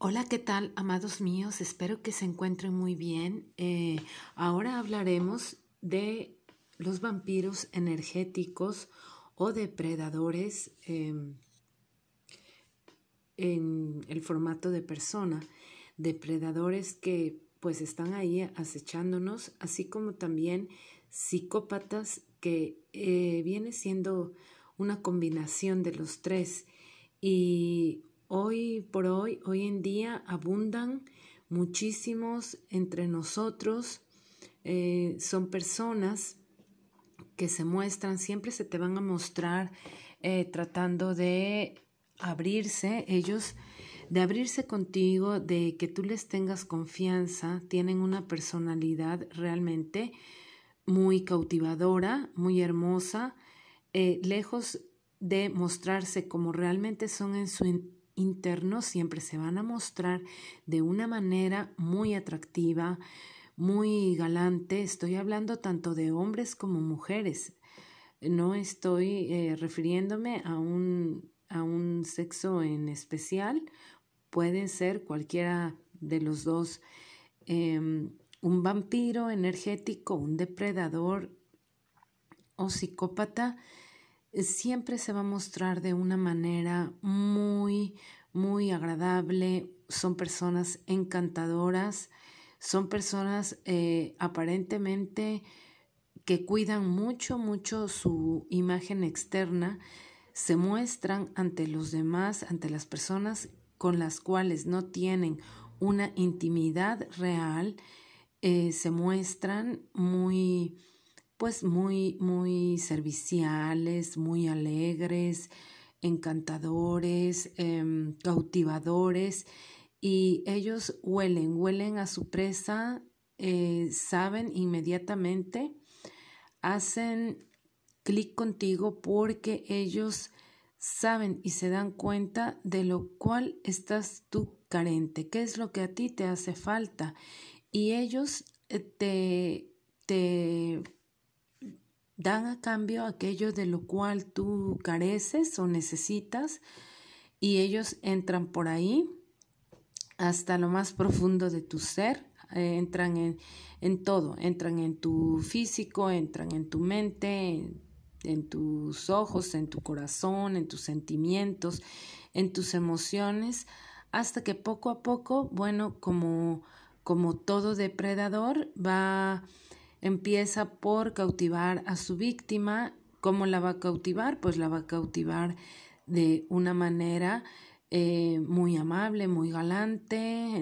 Hola, ¿qué tal, amados míos? Espero que se encuentren muy bien. Eh, ahora hablaremos de los vampiros energéticos o depredadores em, en el formato de persona. Depredadores que pues están ahí acechándonos, así como también psicópatas que eh, viene siendo una combinación de los tres. Y Hoy por hoy, hoy en día, abundan muchísimos entre nosotros. Eh, son personas que se muestran, siempre se te van a mostrar eh, tratando de abrirse, ellos, de abrirse contigo, de que tú les tengas confianza, tienen una personalidad realmente muy cautivadora, muy hermosa, eh, lejos de mostrarse como realmente son en su internos siempre se van a mostrar de una manera muy atractiva, muy galante. Estoy hablando tanto de hombres como mujeres. No estoy eh, refiriéndome a un, a un sexo en especial. Puede ser cualquiera de los dos. Em, un vampiro energético, un depredador o psicópata siempre se va a mostrar de una manera muy, muy agradable. Son personas encantadoras, son personas eh, aparentemente que cuidan mucho, mucho su imagen externa, se muestran ante los demás, ante las personas con las cuales no tienen una intimidad real, eh, se muestran muy pues muy, muy serviciales, muy alegres, encantadores, em, cautivadores, y ellos huelen, huelen a su presa, eh, saben inmediatamente, hacen clic contigo porque ellos saben y se dan cuenta de lo cual estás tú carente, qué es lo que a ti te hace falta. Y ellos eh, te, te dan a cambio aquello de lo cual tú careces o necesitas y ellos entran por ahí hasta lo más profundo de tu ser, eh, entran en, en, todo, entran en tu físico, entran en tu mente, en, tus ojos, en tu corazón, en tus sentimientos, en tus emociones, hasta que poco a poco, bueno, como, como todo depredador, va Empieza por cautivar a su víctima. ¿Cómo la va a cautivar? Pues la va a cautivar de una manera eh, muy amable, muy galante,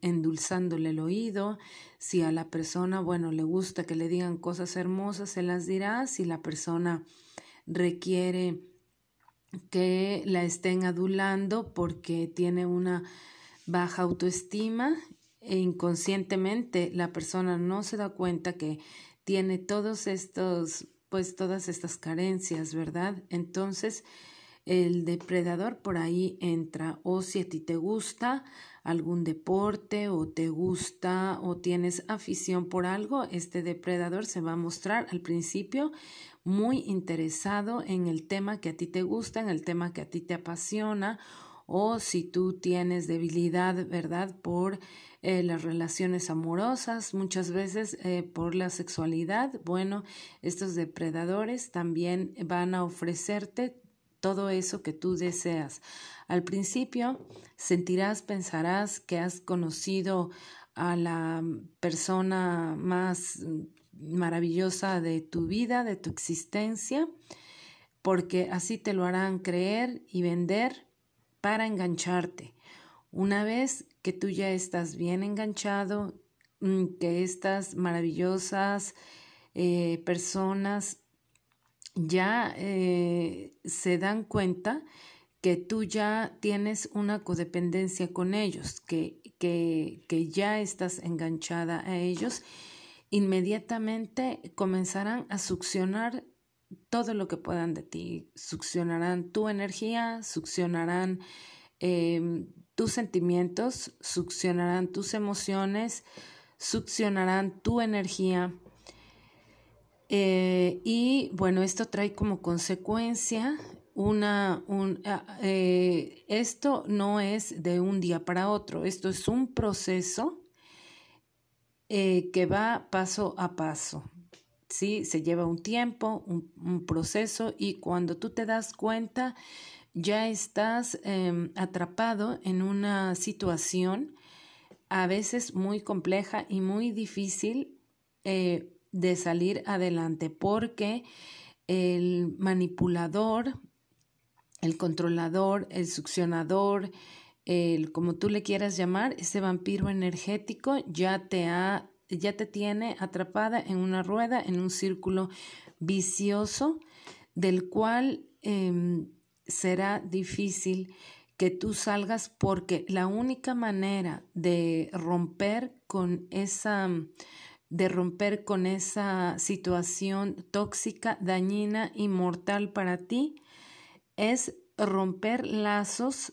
endulzándole el oído. Si a la persona, bueno, le gusta que le digan cosas hermosas, se las dirá. Si la persona requiere que la estén adulando porque tiene una baja autoestima e inconscientemente la persona no se da cuenta que tiene todos estos, pues todas estas carencias, ¿verdad? Entonces, el depredador por ahí entra o si a ti te gusta algún deporte o te gusta o tienes afición por algo, este depredador se va a mostrar al principio muy interesado en el tema que a ti te gusta, en el tema que a ti te apasiona o si tú tienes debilidad, ¿verdad? Por eh, las relaciones amorosas, muchas veces eh, por la sexualidad. Bueno, estos depredadores también van a ofrecerte todo eso que tú deseas. Al principio sentirás, pensarás que has conocido a la persona más maravillosa de tu vida, de tu existencia, porque así te lo harán creer y vender para engancharte. Una vez que tú ya estás bien enganchado, mm, que estas maravillosas eh, personas ya eh, se dan cuenta que tú ya tienes una codependencia con ellos, que, que, que ya estás enganchada a ellos, inmediatamente comenzarán a succionar todo lo que puedan de ti. Succionarán tu energía, succionarán em, tus sentimientos, succionarán tus emociones, succionarán tu energía. Eh, y bueno, esto trae como consecuencia una, un, eh, esto no es de un día para otro, esto es un proceso eh, que va paso a paso. ¿Sí? Se lleva un tiempo, un, proceso y cuando tú te das cuenta ya estás em, atrapado en una situación a veces muy compleja y muy difícil eh, de salir adelante porque el manipulador, el controlador, el succionador, el como tú le quieras llamar, ese vampiro energético ya te ha ya te tiene atrapada en una rueda, en un círculo vicioso del cual em, será difícil que tú salgas porque la única manera de romper con esa de romper con esa situación tóxica, dañina y mortal para ti es romper lazos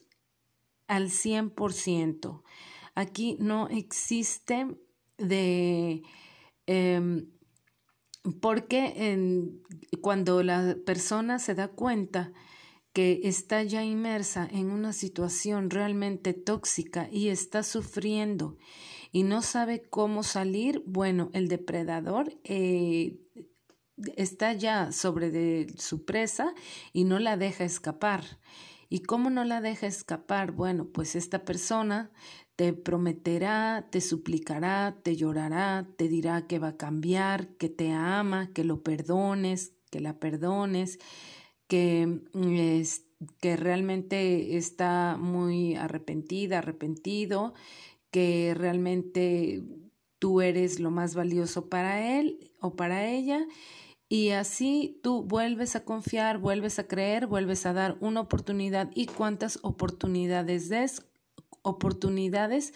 al 100%. Aquí no existe de... Em, porque cuando la persona se da cuenta que está ya inmersa en una situación realmente tóxica y está sufriendo y no sabe cómo salir, bueno, el depredador eh, está ya sobre su presa y no la deja escapar. ¿Y cómo no la deja escapar? Bueno, pues esta persona te prometerá, te suplicará, te llorará, te dirá que va a cambiar, que te ama, que lo perdones, que la perdones, que, que realmente está muy arrepentida, arrepentido, que realmente tú eres lo más valioso para él o para ella. Y así tú vuelves a confiar, vuelves a creer, vuelves a dar una oportunidad y cuántas oportunidades des oportunidades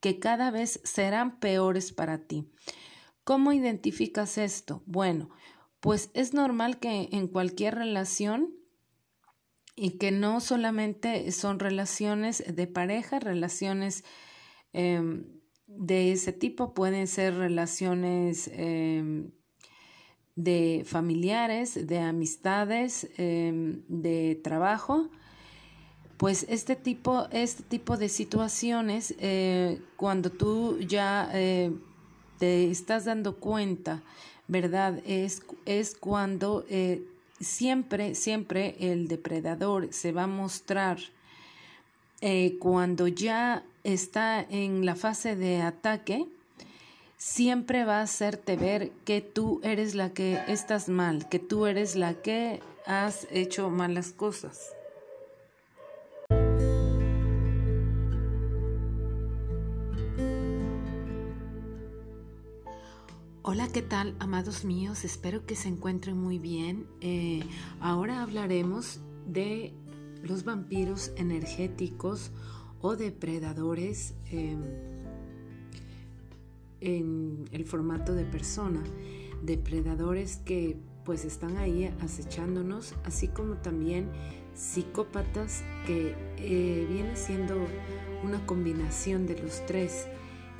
que cada vez serán peores para ti. ¿Cómo identificas esto? Bueno, pues es normal que en cualquier relación y que no solamente son relaciones de pareja, relaciones em, de ese tipo, pueden ser relaciones em, de familiares, de amistades, em, de trabajo, pues este tipo, este tipo de situaciones, eh, cuando tú ya eh, te estás dando cuenta, ¿verdad? Es, es cuando eh, siempre, siempre el depredador se va a mostrar cuando ya está en la fase de ataque, siempre va a hacerte ver que tú eres la que estás mal, que tú eres la que has hecho malas cosas. Hola, ¿qué tal, amados míos? Espero que se encuentren muy bien. Eh, ahora hablaremos de los vampiros energéticos o depredadores em, en el formato de persona. Depredadores que pues están ahí acechándonos, así como también psicópatas que eh, viene siendo una combinación de los tres.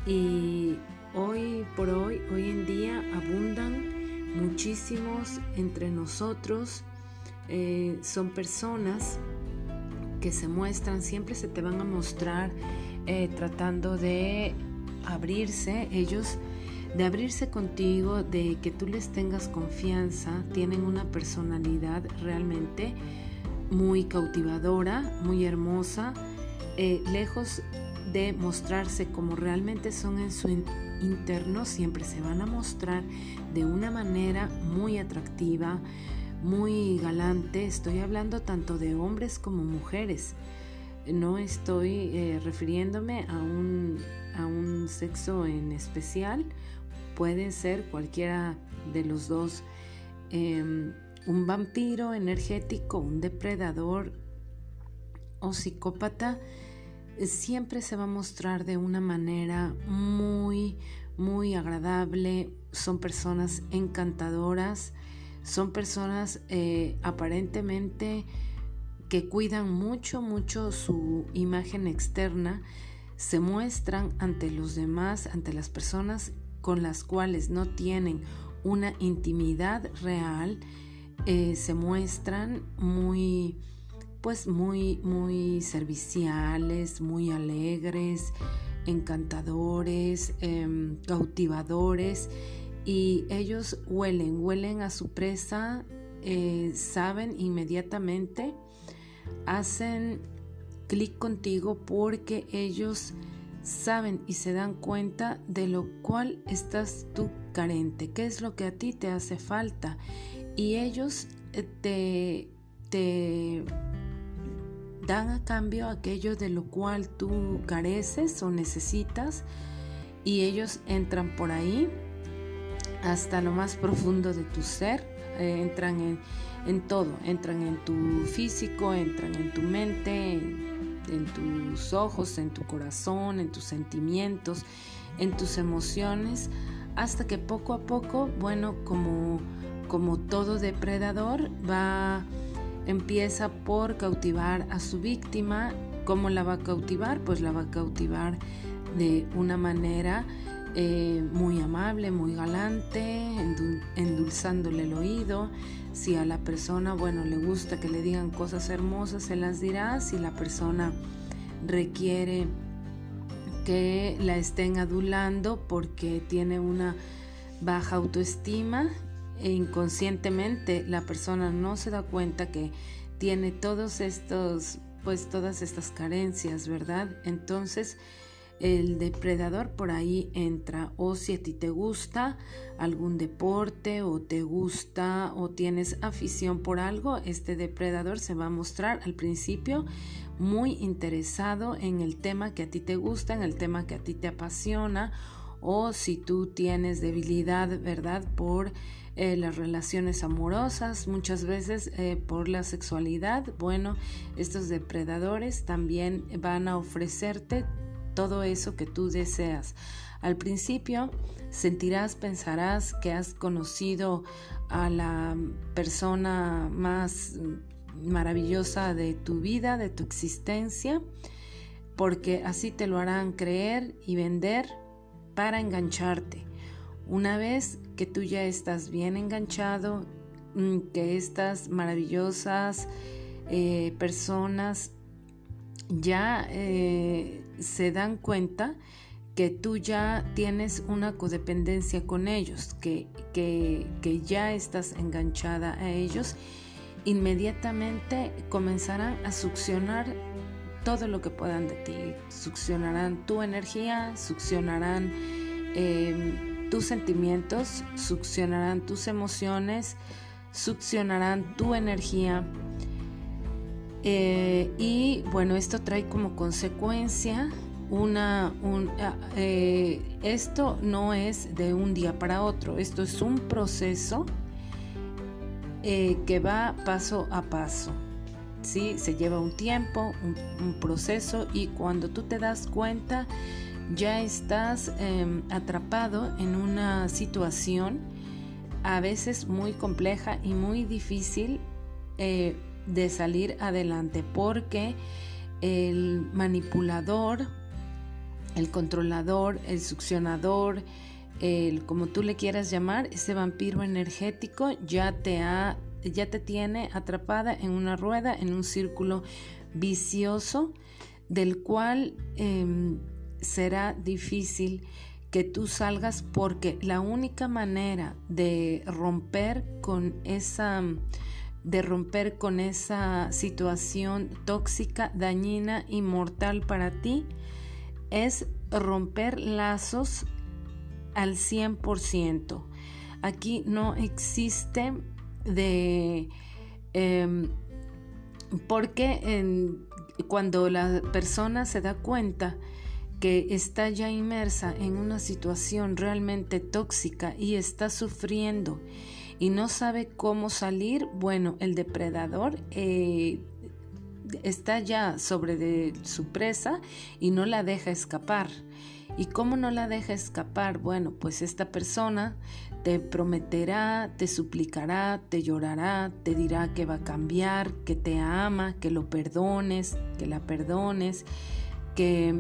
Y Hoy por hoy, hoy en día abundan muchísimos entre nosotros. Eh, son personas que se muestran, siempre se te van a mostrar eh, tratando de abrirse, ellos de abrirse contigo, de que tú les tengas confianza, tienen una personalidad realmente muy cautivadora, muy hermosa, eh, lejos de mostrarse como realmente son en su internos siempre se van a mostrar de una manera muy atractiva, muy galante. Estoy hablando tanto de hombres como mujeres. No estoy eh, refiriéndome a un, a un sexo en especial. Pueden ser cualquiera de los dos. Em, un vampiro energético, un depredador o psicópata siempre se va a mostrar de una manera muy, muy agradable. Son personas encantadoras, son personas eh, aparentemente que cuidan mucho, mucho su imagen externa, se muestran ante los demás, ante las personas con las cuales no tienen una intimidad real, eh, se muestran muy, pues muy, muy serviciales, muy alegres, encantadores, em, cautivadores y ellos huelen, huelen a su presa, eh, saben inmediatamente, hacen clic contigo porque ellos saben y se dan cuenta de lo cual estás tú carente, qué es lo que a ti te hace falta. Y ellos eh, te, te dan a cambio aquello de lo cual tú careces o necesitas y ellos entran por ahí hasta lo más profundo de tu ser, eh, entran en, en, todo, entran en tu físico, entran en tu mente, en, tus ojos, en tu corazón, en tus sentimientos, en tus emociones, hasta que poco a poco, bueno, como, como todo depredador, va empieza por cautivar a su víctima. ¿Cómo la va a cautivar? Pues la va a cautivar de una manera eh, muy amable, muy galante, endulzándole el oído. Si a la persona, bueno, le gusta que le digan cosas hermosas, se las dirá. Si la persona requiere que la estén adulando porque tiene una baja autoestima e inconscientemente la persona no se da cuenta que tiene todos estos, pues todas estas carencias, ¿verdad? Entonces, el depredador por ahí entra o si a ti te gusta algún deporte o te gusta o tienes afición por algo, este depredador se va a mostrar al principio muy interesado en el tema que a ti te gusta, en el tema que a ti te apasiona o si tú tienes debilidad, ¿verdad? Por eh, las relaciones amorosas, muchas veces eh, por la sexualidad. Bueno, estos depredadores también van a ofrecerte todo eso que tú deseas. Al principio sentirás, pensarás que has conocido a la persona más maravillosa de tu vida, de tu existencia, porque así te lo harán creer y vender para engancharte. Una vez que tú ya estás bien enganchado, mm, que estas maravillosas eh, personas ya eh, se dan cuenta que tú ya tienes una codependencia con ellos, que, que, que ya estás enganchada a ellos, inmediatamente comenzarán a succionar todo lo que puedan de ti. Succionarán tu energía, succionarán em, tus sentimientos, succionarán tus emociones, succionarán tu energía eh, y bueno, esto trae como consecuencia una... Ah, eh, esto no es de un día para otro, esto es un proceso eh, que va paso a paso. ¿sí? Se lleva un tiempo, un, proceso y cuando tú te das cuenta ya estás em, atrapado en una situación a veces muy compleja y muy difícil de salir adelante porque el manipulador, el controlador, el succionador, el como tú le quieras llamar, ese vampiro energético ya te ha ya te tiene atrapada en una rueda, en un círculo vicioso del cual em, será difícil que tú salgas porque la única manera de romper con esa de romper con esa situación tóxica, dañina y mortal para ti es romper lazos al 100%. Aquí no existe de... Em, porque cuando la persona se da cuenta que está ya inmersa en una situación realmente tóxica y está sufriendo y no sabe cómo salir, bueno, el depredador eh, está ya sobre su presa y no la deja escapar. ¿Y cómo no la deja escapar? Bueno, pues esta persona te prometerá, te suplicará, te llorará, te dirá que va a cambiar, que te ama, que lo perdones, que la perdones, que,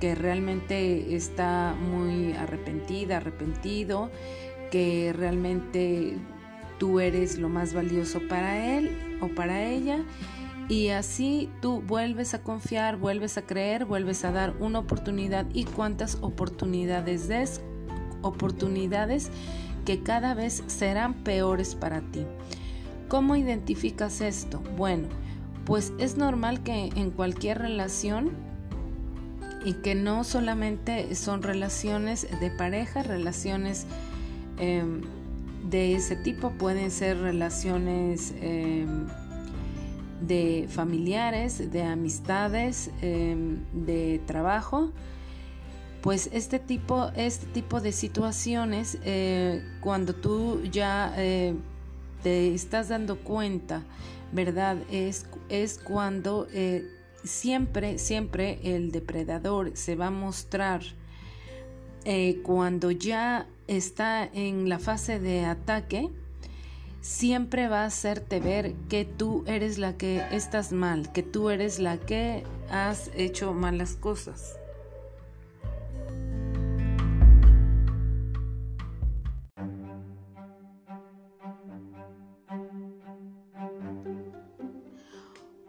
que realmente está muy arrepentida, arrepentido que realmente tú eres lo más valioso para él o para ella y así tú vuelves a confiar, vuelves a creer, vuelves a dar una oportunidad y cuántas oportunidades des, oportunidades que cada vez serán peores para ti. ¿Cómo identificas esto? Bueno, pues es normal que en cualquier relación y que no solamente son relaciones de pareja, relaciones em, de ese tipo, pueden ser relaciones em, de familiares, de amistades, em, de trabajo. Pues este tipo, este tipo de situaciones, eh, cuando tú ya eh, te estás dando cuenta, ¿verdad? Es, es cuando eh, siempre, siempre el depredador se va a mostrar cuando ya está en la fase de ataque, siempre va a hacerte ver que tú eres la que estás mal, que tú eres la que has hecho malas cosas.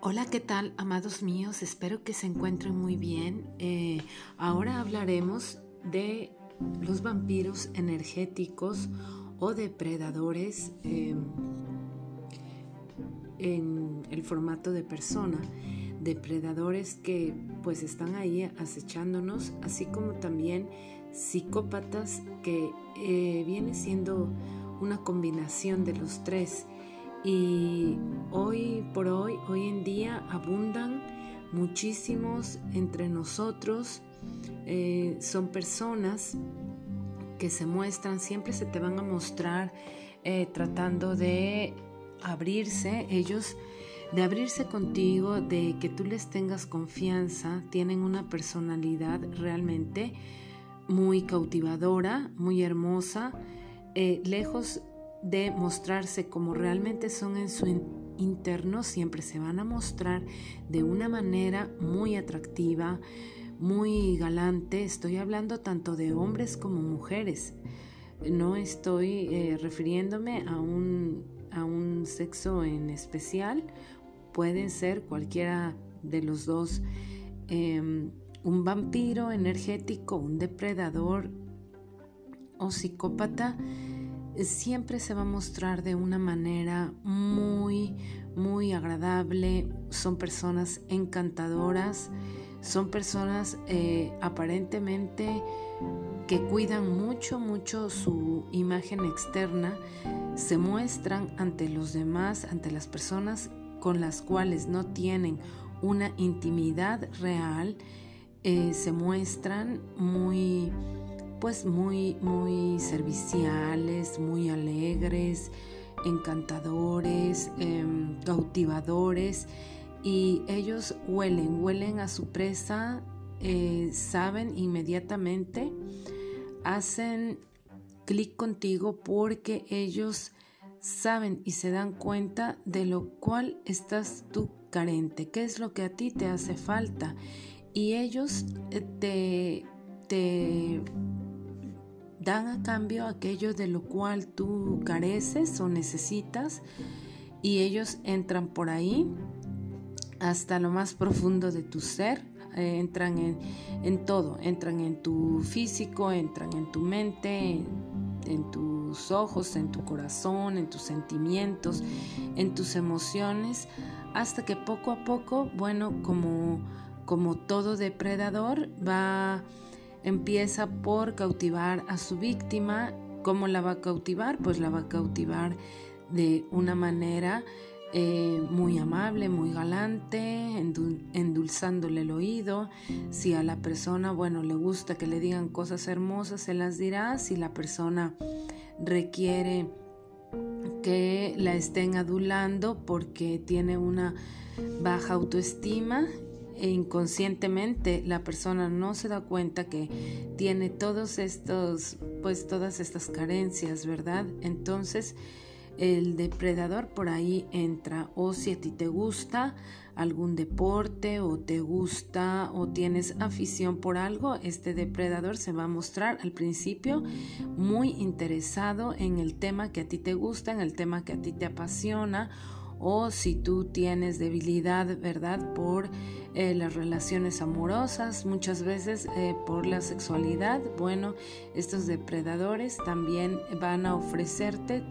Hola, ¿qué tal, amados míos? Espero que se encuentren muy bien. Eh, ahora hablaremos de los vampiros energéticos o depredadores em, en el formato de persona, depredadores que pues están ahí acechándonos, así como también psicópatas que eh, viene siendo una combinación de los tres. Y hoy por hoy, hoy en día abundan muchísimos entre nosotros, eh, son personas que se muestran, siempre se te van a mostrar eh, tratando de abrirse, ellos de abrirse contigo, de que tú les tengas confianza, tienen una personalidad realmente muy cautivadora, muy hermosa, eh, lejos de mostrarse como realmente son en su interno, siempre se van a mostrar de una manera muy atractiva, muy galante. Estoy hablando tanto de hombres como mujeres. No estoy eh, refiriéndome a un, a un sexo en especial. Pueden ser cualquiera de los dos. Em, un vampiro energético, un depredador o psicópata siempre se va a mostrar de una manera muy, muy agradable. Son personas encantadoras son personas eh, aparentemente que cuidan mucho, mucho su imagen externa, se muestran ante los demás, ante las personas con las cuales no tienen una intimidad real, eh, se muestran muy, pues muy, muy serviciales, muy alegres, encantadores, em, cautivadores y ellos huelen, huelen a su presa, eh, saben inmediatamente, hacen clic contigo porque ellos saben y se dan cuenta de lo cual estás tú carente, qué es lo que a ti te hace falta. Y ellos eh, te, te dan a cambio aquello de lo cual tú careces o necesitas y ellos entran por ahí hasta lo más profundo de tu ser. Eh, entran en, todo, entran en tu físico, entran en tu mente, en, tus ojos, en tu corazón, en tus sentimientos, en tus emociones, hasta que poco a poco, bueno, como, como todo depredador, va, empieza por cautivar a su víctima. ¿Cómo la va a cautivar? Pues la va a cautivar de una manera eh, muy amable, muy galante, endulzándole el oído. Si a la persona, bueno, le gusta que le digan cosas hermosas, se las dirá. Si la persona requiere que la estén adulando porque tiene una baja autoestima e inconscientemente la persona no se da cuenta que tiene todos estos pues todas estas carencias, ¿verdad? Entonces, el depredador por ahí entra o si a ti te gusta algún deporte o te gusta o tienes afición por algo, este depredador se va a mostrar al principio muy interesado en el tema que a ti te gusta, en el tema que a ti te apasiona o si tú tienes debilidad, ¿verdad? Por eh, las relaciones amorosas, muchas veces eh, por la sexualidad, bueno, estos depredadores también van a ofrecerte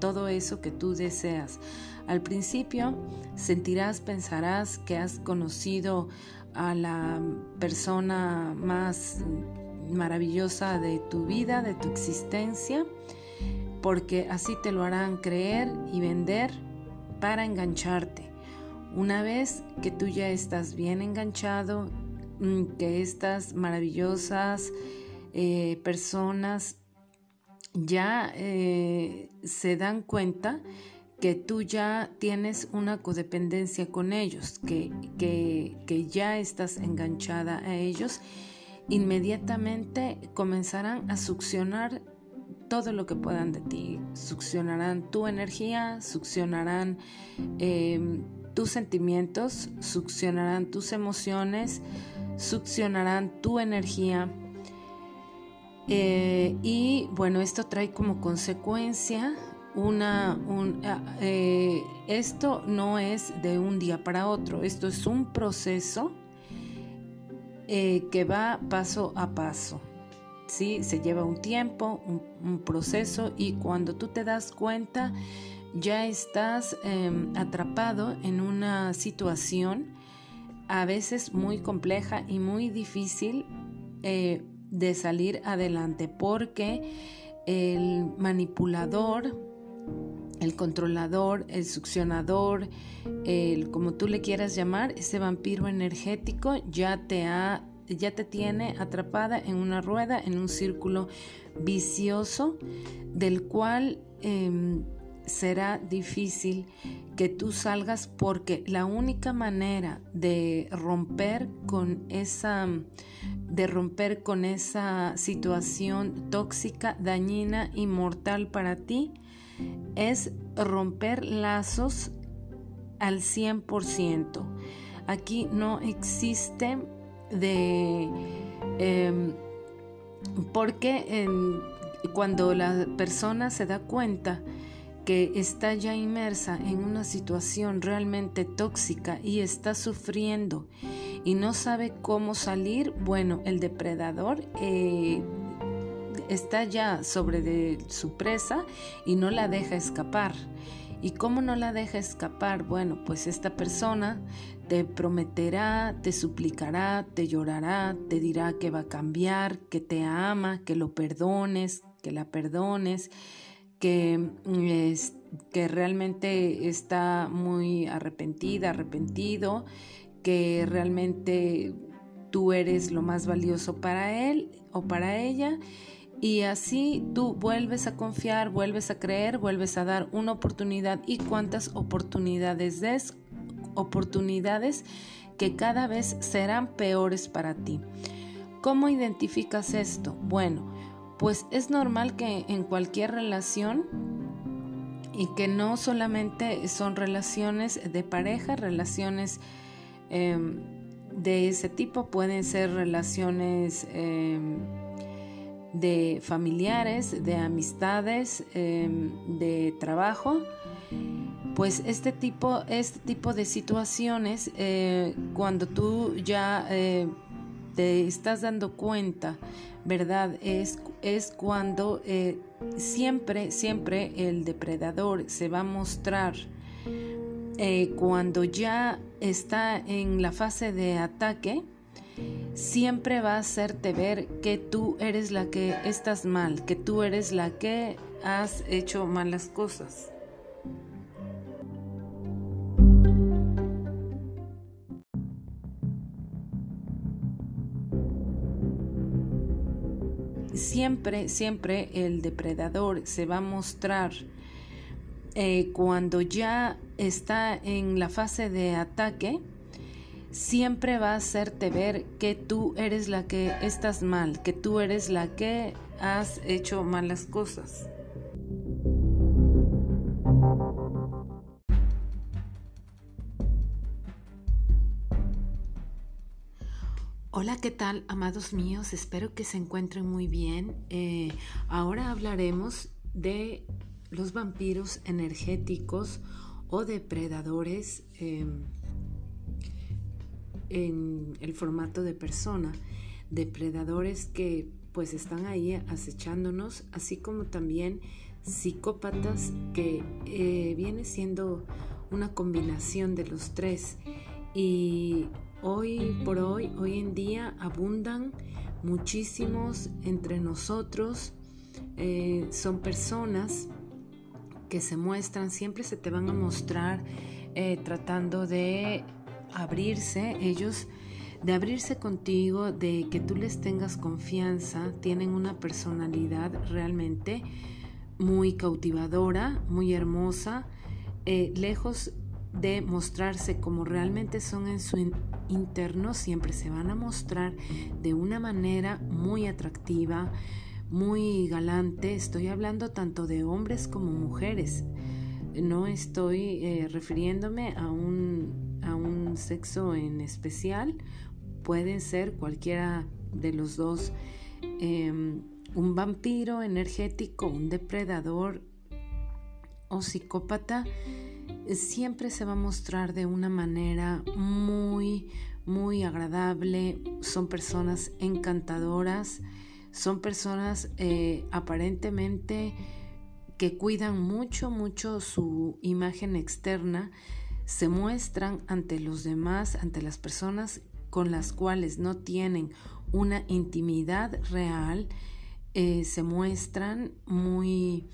todo eso que tú deseas. Al principio sentirás, pensarás que has conocido a la persona más maravillosa de tu vida, de tu existencia, porque así te lo harán creer y vender para engancharte. Una vez que tú ya estás bien enganchado, mm, que estas maravillosas eh, personas ya eh, se dan cuenta que tú ya tienes una codependencia con ellos, que, que, ya estás enganchada a ellos, inmediatamente comenzarán a succionar todo lo que puedan de ti. Succionarán tu energía, succionarán em, tus sentimientos, succionarán tus emociones, succionarán tu energía. Eh, y bueno, esto trae como consecuencia una... Ah, eh, esto no es de un día para otro, esto es un proceso eh, que va paso a paso. ¿sí? Se lleva un tiempo, un, proceso y cuando tú te das cuenta ya estás em, atrapado en una situación a veces muy compleja y muy difícil de salir adelante porque el manipulador, el controlador, el succionador, el como tú le quieras llamar, ese vampiro energético ya te ha ya te tiene atrapada en una rueda, en un círculo vicioso del cual em, será difícil que tú salgas porque la única manera de romper con esa de romper con esa situación tóxica, dañina y mortal para ti es romper lazos al 100%. Aquí no existe de em, porque cuando la persona se da cuenta que está ya inmersa en una situación realmente tóxica y está sufriendo y no sabe cómo salir, bueno, el depredador eh, está ya sobre su presa y no la deja escapar. ¿Y cómo no la deja escapar? Bueno, pues esta persona te prometerá, te suplicará, te llorará, te dirá que va a cambiar, que te ama, que lo perdones, que la perdones, que, que realmente está muy arrepentida, arrepentido, que realmente tú eres lo más valioso para él o para ella. Y así tú vuelves a confiar, vuelves a creer, vuelves a dar una oportunidad. ¿Y cuántas oportunidades des? oportunidades que cada vez serán peores para ti. ¿Cómo identificas esto? Bueno, pues es normal que en cualquier relación y que no solamente son relaciones de pareja, relaciones em, de ese tipo, pueden ser relaciones em, de familiares, de amistades, em, de trabajo pues este tipo, este tipo de situaciones, eh, cuando tú ya eh, te estás dando cuenta, ¿verdad? Es, es cuando eh, siempre, siempre el depredador se va a mostrar cuando ya está en la fase de ataque, siempre va a hacerte ver que tú eres la que estás mal, que tú eres la que has hecho malas cosas. Siempre, siempre el depredador se va a mostrar eh, cuando ya está en la fase de ataque, siempre va a hacerte ver que tú eres la que estás mal, que tú eres la que has hecho malas cosas. Hola, ¿qué tal, amados míos? Espero que se encuentren muy bien. Eh, ahora hablaremos de los vampiros energéticos o depredadores em, en el formato de persona. Depredadores que pues están ahí acechándonos, así como también psicópatas que eh, viene siendo una combinación de los tres. Y Hoy por hoy, hoy en día abundan muchísimos entre nosotros. Eh, son personas que se muestran, siempre se te van a mostrar eh, tratando de abrirse, ellos de abrirse contigo, de que tú les tengas confianza, tienen una personalidad realmente muy cautivadora, muy hermosa, eh, lejos de mostrarse como realmente son en su internos siempre se van a mostrar de una manera muy atractiva, muy galante. Estoy hablando tanto de hombres como mujeres. No estoy eh, refiriéndome a un, a un sexo en especial. Pueden ser cualquiera de los dos. Em, un vampiro energético, un depredador o psicópata siempre se va a mostrar de una manera muy, muy agradable. Son personas encantadoras, son personas eh, aparentemente que cuidan mucho, mucho su imagen externa, se muestran ante los demás, ante las personas con las cuales no tienen una intimidad real, eh, se muestran muy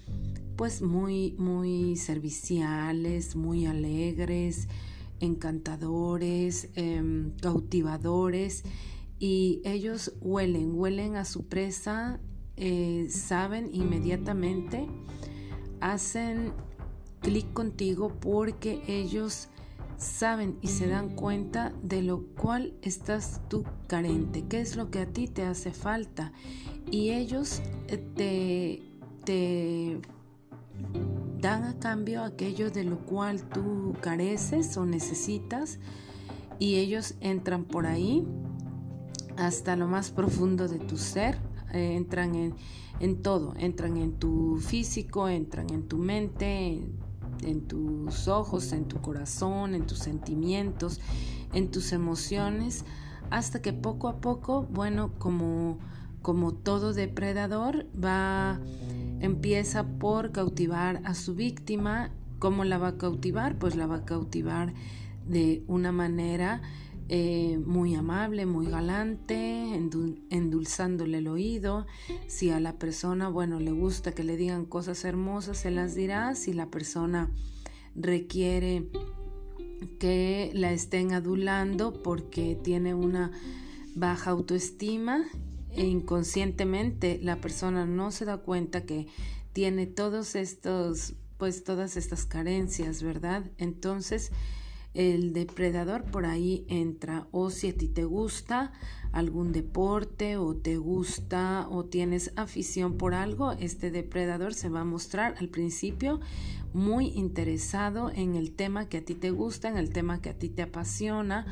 pues muy, muy serviciales, muy alegres, encantadores, em, cautivadores y ellos huelen, huelen a su presa, eh, saben inmediatamente, hacen clic contigo porque ellos saben y se dan cuenta de lo cual estás tú carente, qué es lo que a ti te hace falta y ellos eh, te, te dan a cambio aquello de lo cual tú careces o necesitas y ellos entran por ahí hasta lo más profundo de tu ser, eh, entran en, en, todo, entran en tu físico, entran en tu mente, en, tus ojos, en tu corazón, en tus sentimientos, en tus emociones, hasta que poco a poco, bueno, como, como todo depredador, va Empieza por cautivar a su víctima. ¿Cómo la va a cautivar? Pues la va a cautivar de una manera eh, muy amable, muy galante, endulzándole el oído. Si a la persona, bueno, le gusta que le digan cosas hermosas, se las dirá. Si la persona requiere que la estén adulando porque tiene una baja autoestima, e inconscientemente la persona no se da cuenta que tiene todos estos, pues todas estas carencias, ¿verdad? Entonces, el depredador por ahí entra o si a ti te gusta algún deporte o te gusta o tienes afición por algo, este depredador se va a mostrar al principio muy interesado en el tema que a ti te gusta, en el tema que a ti te apasiona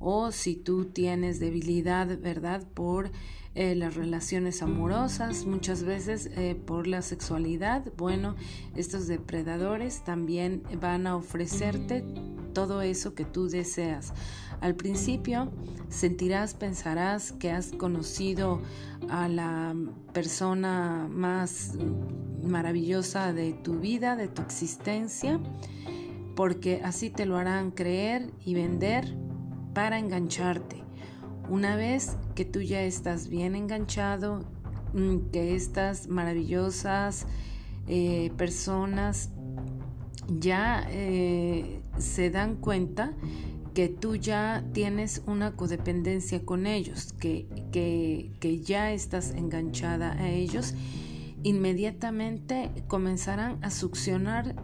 o si tú tienes debilidad, ¿verdad? Por eh, las relaciones amorosas, muchas veces eh, por la sexualidad. Bueno, estos depredadores también van a ofrecerte todo eso que tú deseas. Al principio sentirás, pensarás que has conocido a la persona más maravillosa de tu vida, de tu existencia, porque así te lo harán creer y vender para engancharte. Una vez que tú ya estás bien enganchado, mm, que estas maravillosas eh, personas ya eh, se dan cuenta que tú ya tienes una codependencia con ellos, que, que, que ya estás enganchada a ellos, inmediatamente comenzarán a succionar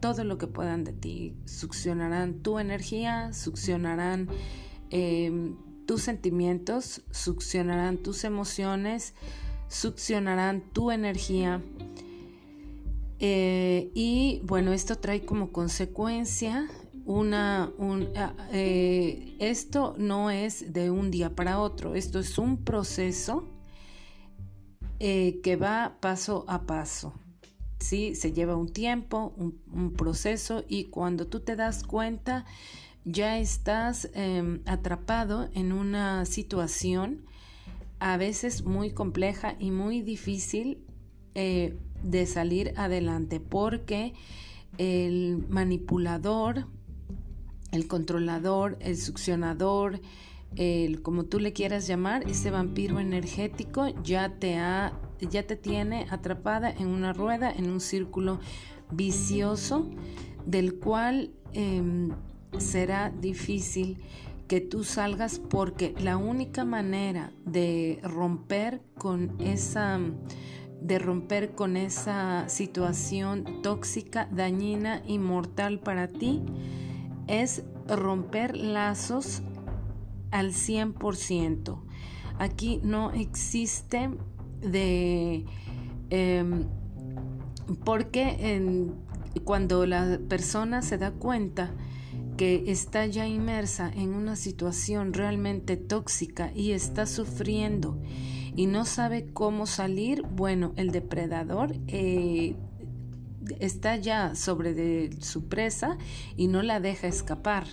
todo lo que puedan de ti. Succionarán tu energía, succionarán eh, tus sentimientos, succionarán tus emociones, succionarán tu energía. Eh, y bueno, esto trae como consecuencia una, un, ah, eh, esto no es de un día para otro, esto es un proceso eh, que va paso a paso. ¿Sí? Se lleva un tiempo, un, proceso y cuando tú te das cuenta ya estás em, atrapado en una situación a veces muy compleja y muy difícil eh, de salir adelante porque el manipulador, el controlador, el succionador, el, como tú le quieras llamar, ese vampiro energético ya te ha, ya te tiene atrapada en una rueda, en un círculo vicioso del cual em, será difícil que tú salgas porque la única manera de romper con esa de romper con esa situación tóxica, dañina y mortal para ti es romper lazos al 100%. Aquí no existe de... Em, porque cuando la persona se da cuenta que está ya inmersa en una situación realmente tóxica y está sufriendo y no sabe cómo salir, bueno, el depredador eh, está ya sobre su presa y no la deja escapar.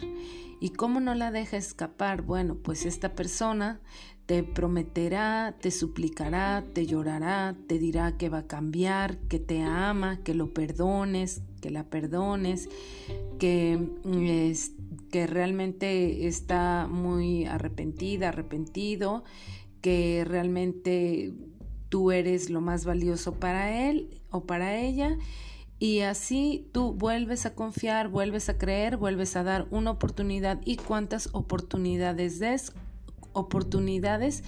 ¿Y cómo no la deja escapar? Bueno, pues esta persona te prometerá, te suplicará, te llorará, te dirá que va a cambiar, que te ama, que lo perdones, que la perdones, que, que realmente está muy arrepentida, arrepentido, que realmente tú eres lo más valioso para él o para ella y así tú vuelves a confiar, vuelves a creer, vuelves a dar una oportunidad y cuántas oportunidades des, oportunidades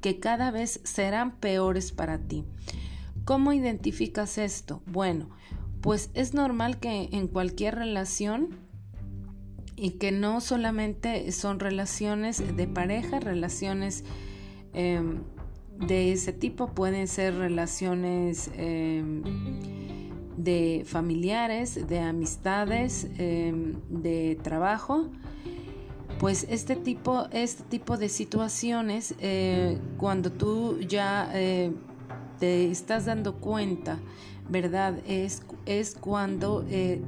que cada vez serán peores para ti. ¿Cómo identificas esto? Bueno, pues es normal que en cualquier relación y que no solamente son relaciones de pareja, relaciones em, de ese tipo, pueden ser relaciones em, de familiares, de amistades, em, de trabajo, pues este tipo, este tipo de situaciones, eh, cuando tú ya eh, te estás dando cuenta, ¿verdad? Es, es cuando eh,